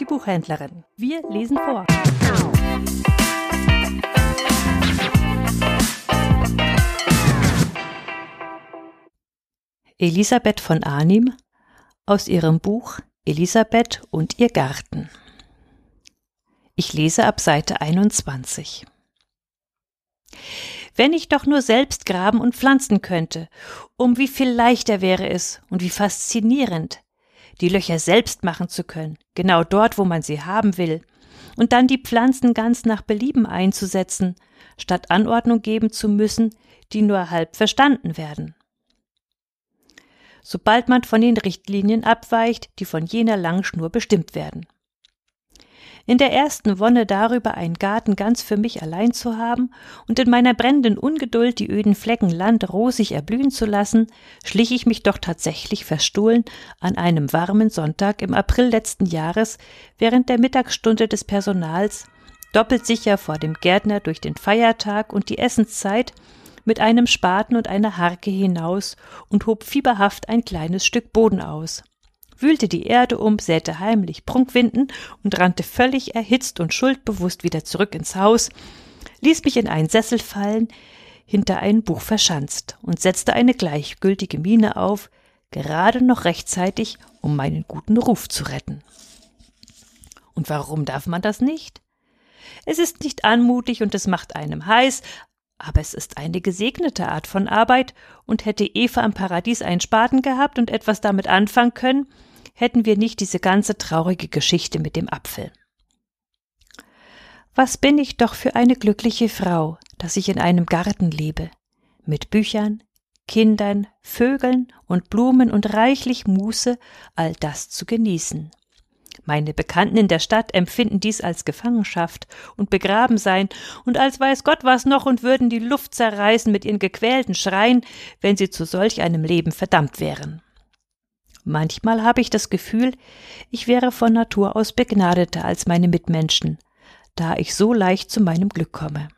die Buchhändlerin. Wir lesen vor. Elisabeth von Arnim aus ihrem Buch Elisabeth und ihr Garten. Ich lese ab Seite 21. Wenn ich doch nur selbst graben und pflanzen könnte, um wie viel leichter wäre es und wie faszinierend, die Löcher selbst machen zu können, genau dort, wo man sie haben will, und dann die Pflanzen ganz nach Belieben einzusetzen, statt Anordnung geben zu müssen, die nur halb verstanden werden. Sobald man von den Richtlinien abweicht, die von jener Langschnur bestimmt werden. In der ersten Wonne darüber, einen Garten ganz für mich allein zu haben und in meiner brennenden Ungeduld die öden Flecken Land rosig erblühen zu lassen, schlich ich mich doch tatsächlich verstohlen an einem warmen Sonntag im April letzten Jahres während der Mittagsstunde des Personals, doppelt sicher vor dem Gärtner durch den Feiertag und die Essenszeit, mit einem Spaten und einer Harke hinaus und hob fieberhaft ein kleines Stück Boden aus wühlte die Erde um, säte heimlich Prunkwinden und rannte völlig erhitzt und schuldbewusst wieder zurück ins Haus, ließ mich in einen Sessel fallen, hinter ein Buch verschanzt und setzte eine gleichgültige Miene auf, gerade noch rechtzeitig, um meinen guten Ruf zu retten. Und warum darf man das nicht? Es ist nicht anmutig und es macht einem heiß, aber es ist eine gesegnete Art von Arbeit, und hätte Eva am Paradies einen Spaten gehabt und etwas damit anfangen können, hätten wir nicht diese ganze traurige Geschichte mit dem Apfel. Was bin ich doch für eine glückliche Frau, dass ich in einem Garten lebe, mit Büchern, Kindern, Vögeln und Blumen und reichlich Muße, all das zu genießen. Meine Bekannten in der Stadt empfinden dies als Gefangenschaft und Begrabensein und als weiß Gott was noch und würden die Luft zerreißen mit ihren gequälten Schreien, wenn sie zu solch einem Leben verdammt wären. Manchmal habe ich das Gefühl, ich wäre von Natur aus begnadeter als meine Mitmenschen, da ich so leicht zu meinem Glück komme.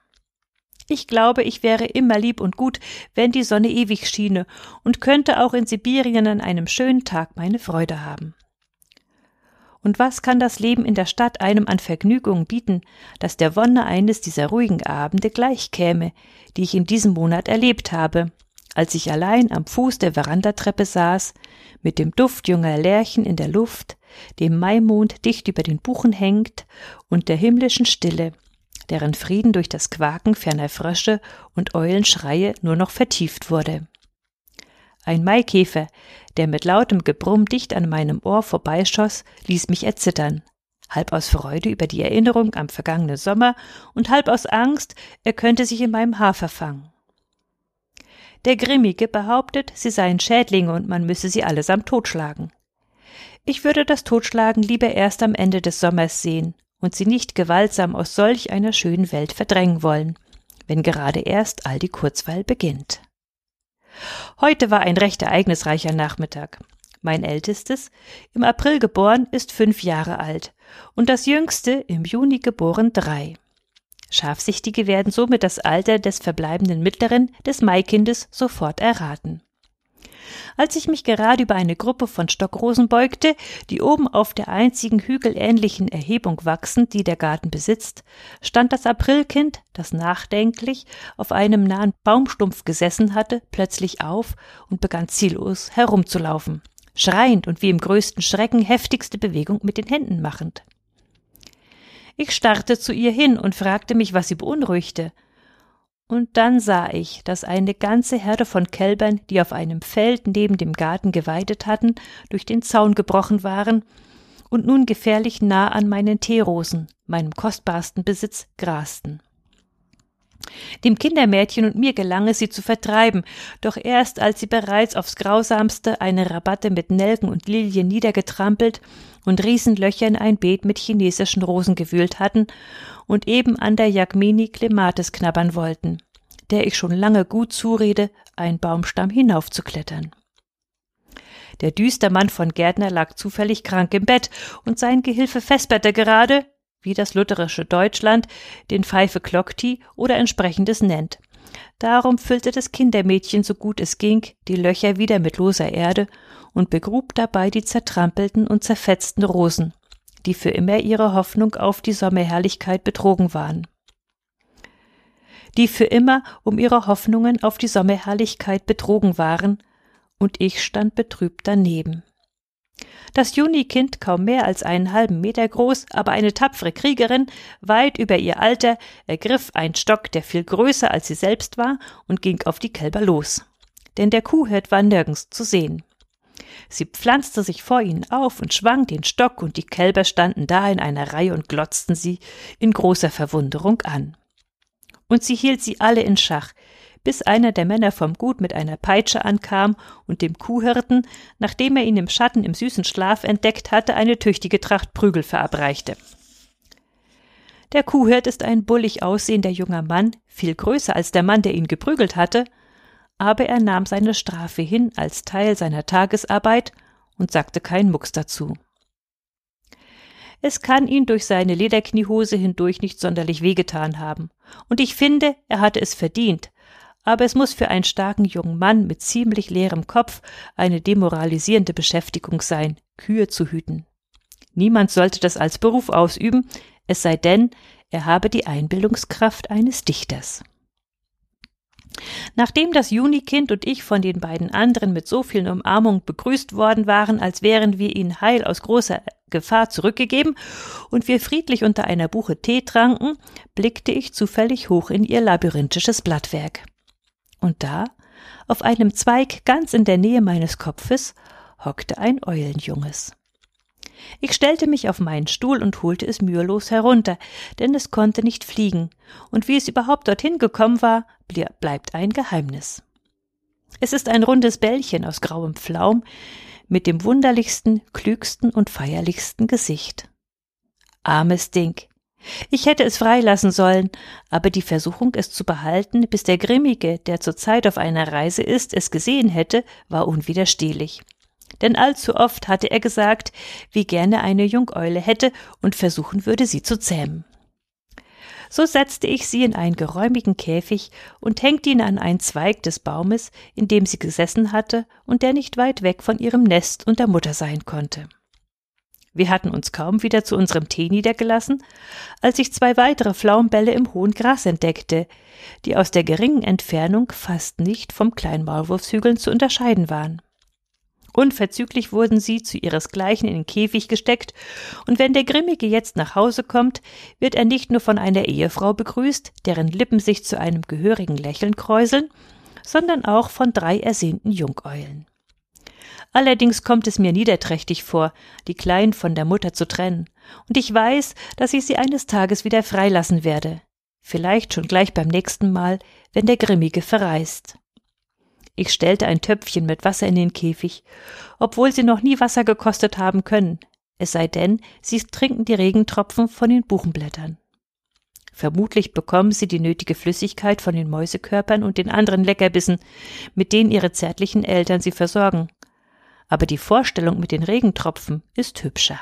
Ich glaube, ich wäre immer lieb und gut, wenn die Sonne ewig schiene und könnte auch in Sibirien an einem schönen Tag meine Freude haben. Und was kann das Leben in der Stadt einem an Vergnügungen bieten, das der Wonne eines dieser ruhigen Abende gleichkäme, die ich in diesem Monat erlebt habe, als ich allein am Fuß der Verandatreppe saß, mit dem Duft junger Lärchen in der Luft, dem Maimond dicht über den Buchen hängt und der himmlischen Stille, deren Frieden durch das Quaken ferner Frösche und Eulenschreie nur noch vertieft wurde. Ein Maikäfer, der mit lautem Gebrumm dicht an meinem Ohr vorbeischoss, ließ mich erzittern, halb aus Freude über die Erinnerung am vergangenen Sommer und halb aus Angst, er könnte sich in meinem Haar verfangen. Der Grimmige behauptet, sie seien Schädlinge und man müsse sie allesamt totschlagen. Ich würde das Totschlagen lieber erst am Ende des Sommers sehen und sie nicht gewaltsam aus solch einer schönen Welt verdrängen wollen, wenn gerade erst all die Kurzweil beginnt. Heute war ein recht ereignisreicher Nachmittag. Mein ältestes, im April geboren, ist fünf Jahre alt und das jüngste, im Juni geboren, drei. Scharfsichtige werden somit das Alter des verbleibenden Mittleren des Maikindes sofort erraten. Als ich mich gerade über eine Gruppe von Stockrosen beugte, die oben auf der einzigen hügelähnlichen Erhebung wachsen, die der Garten besitzt, stand das Aprilkind, das nachdenklich auf einem nahen Baumstumpf gesessen hatte, plötzlich auf und begann ziellos herumzulaufen, schreiend und wie im größten Schrecken heftigste Bewegung mit den Händen machend. Ich starrte zu ihr hin und fragte mich, was sie beunruhigte. Und dann sah ich, dass eine ganze Herde von Kälbern, die auf einem Feld neben dem Garten geweidet hatten, durch den Zaun gebrochen waren und nun gefährlich nah an meinen Teerosen, meinem kostbarsten Besitz, grasten. Dem Kindermädchen und mir gelang es, sie zu vertreiben, doch erst als sie bereits aufs Grausamste eine Rabatte mit Nelken und Lilien niedergetrampelt und Riesenlöcher in ein Beet mit chinesischen Rosen gewühlt hatten und eben an der Jagmini Clematis knabbern wollten, der ich schon lange gut zurede, einen Baumstamm hinaufzuklettern. Der Düstermann von Gärtner lag zufällig krank im Bett und sein Gehilfe vesperte gerade, wie das lutherische Deutschland den Pfeife Klockti oder entsprechendes nennt. Darum füllte das Kindermädchen so gut es ging die Löcher wieder mit loser Erde und begrub dabei die zertrampelten und zerfetzten Rosen, die für immer ihre Hoffnung auf die Sommerherrlichkeit betrogen waren. Die für immer um ihre Hoffnungen auf die Sommerherrlichkeit betrogen waren, und ich stand betrübt daneben. Das Junikind, kaum mehr als einen halben Meter groß, aber eine tapfere Kriegerin, weit über ihr Alter, ergriff einen Stock, der viel größer als sie selbst war, und ging auf die Kälber los. Denn der Kuhhirt war nirgends zu sehen. Sie pflanzte sich vor ihnen auf und schwang den Stock, und die Kälber standen da in einer Reihe und glotzten sie in großer Verwunderung an. Und sie hielt sie alle in Schach, bis einer der Männer vom Gut mit einer Peitsche ankam und dem Kuhhirten, nachdem er ihn im Schatten im süßen Schlaf entdeckt hatte, eine tüchtige Tracht Prügel verabreichte. Der Kuhhirt ist ein bullig aussehender junger Mann, viel größer als der Mann, der ihn geprügelt hatte, aber er nahm seine Strafe hin als Teil seiner Tagesarbeit und sagte kein Mucks dazu. Es kann ihn durch seine Lederkniehose hindurch nicht sonderlich wehgetan haben, und ich finde, er hatte es verdient, aber es muss für einen starken jungen Mann mit ziemlich leerem Kopf eine demoralisierende Beschäftigung sein, Kühe zu hüten. Niemand sollte das als Beruf ausüben, es sei denn, er habe die Einbildungskraft eines Dichters. Nachdem das Junikind und ich von den beiden anderen mit so vielen Umarmungen begrüßt worden waren, als wären wir ihnen heil aus großer Gefahr zurückgegeben und wir friedlich unter einer Buche Tee tranken, blickte ich zufällig hoch in ihr labyrinthisches Blattwerk. Und da, auf einem Zweig ganz in der Nähe meines Kopfes, hockte ein Eulenjunges. Ich stellte mich auf meinen Stuhl und holte es mühelos herunter, denn es konnte nicht fliegen, und wie es überhaupt dorthin gekommen war, bleibt ein Geheimnis. Es ist ein rundes Bällchen aus grauem Pflaum mit dem wunderlichsten, klügsten und feierlichsten Gesicht. Armes Ding, ich hätte es freilassen sollen, aber die Versuchung, es zu behalten, bis der Grimmige, der zurzeit auf einer Reise ist, es gesehen hätte, war unwiderstehlich. Denn allzu oft hatte er gesagt, wie gerne eine Jungeule hätte und versuchen würde, sie zu zähmen. So setzte ich sie in einen geräumigen Käfig und hängte ihn an einen Zweig des Baumes, in dem sie gesessen hatte und der nicht weit weg von ihrem Nest und der Mutter sein konnte. Wir hatten uns kaum wieder zu unserem Tee niedergelassen, als ich zwei weitere Pflaumenbälle im hohen Gras entdeckte, die aus der geringen Entfernung fast nicht vom kleinen Maulwurfshügeln zu unterscheiden waren. Unverzüglich wurden sie zu ihresgleichen in den Käfig gesteckt, und wenn der Grimmige jetzt nach Hause kommt, wird er nicht nur von einer Ehefrau begrüßt, deren Lippen sich zu einem gehörigen Lächeln kräuseln, sondern auch von drei ersehnten Jungeulen. Allerdings kommt es mir niederträchtig vor, die Kleinen von der Mutter zu trennen, und ich weiß, dass ich sie eines Tages wieder freilassen werde, vielleicht schon gleich beim nächsten Mal, wenn der Grimmige verreist. Ich stellte ein Töpfchen mit Wasser in den Käfig, obwohl sie noch nie Wasser gekostet haben können, es sei denn, sie trinken die Regentropfen von den Buchenblättern. Vermutlich bekommen sie die nötige Flüssigkeit von den Mäusekörpern und den anderen Leckerbissen, mit denen ihre zärtlichen Eltern sie versorgen, aber die Vorstellung mit den Regentropfen ist hübscher.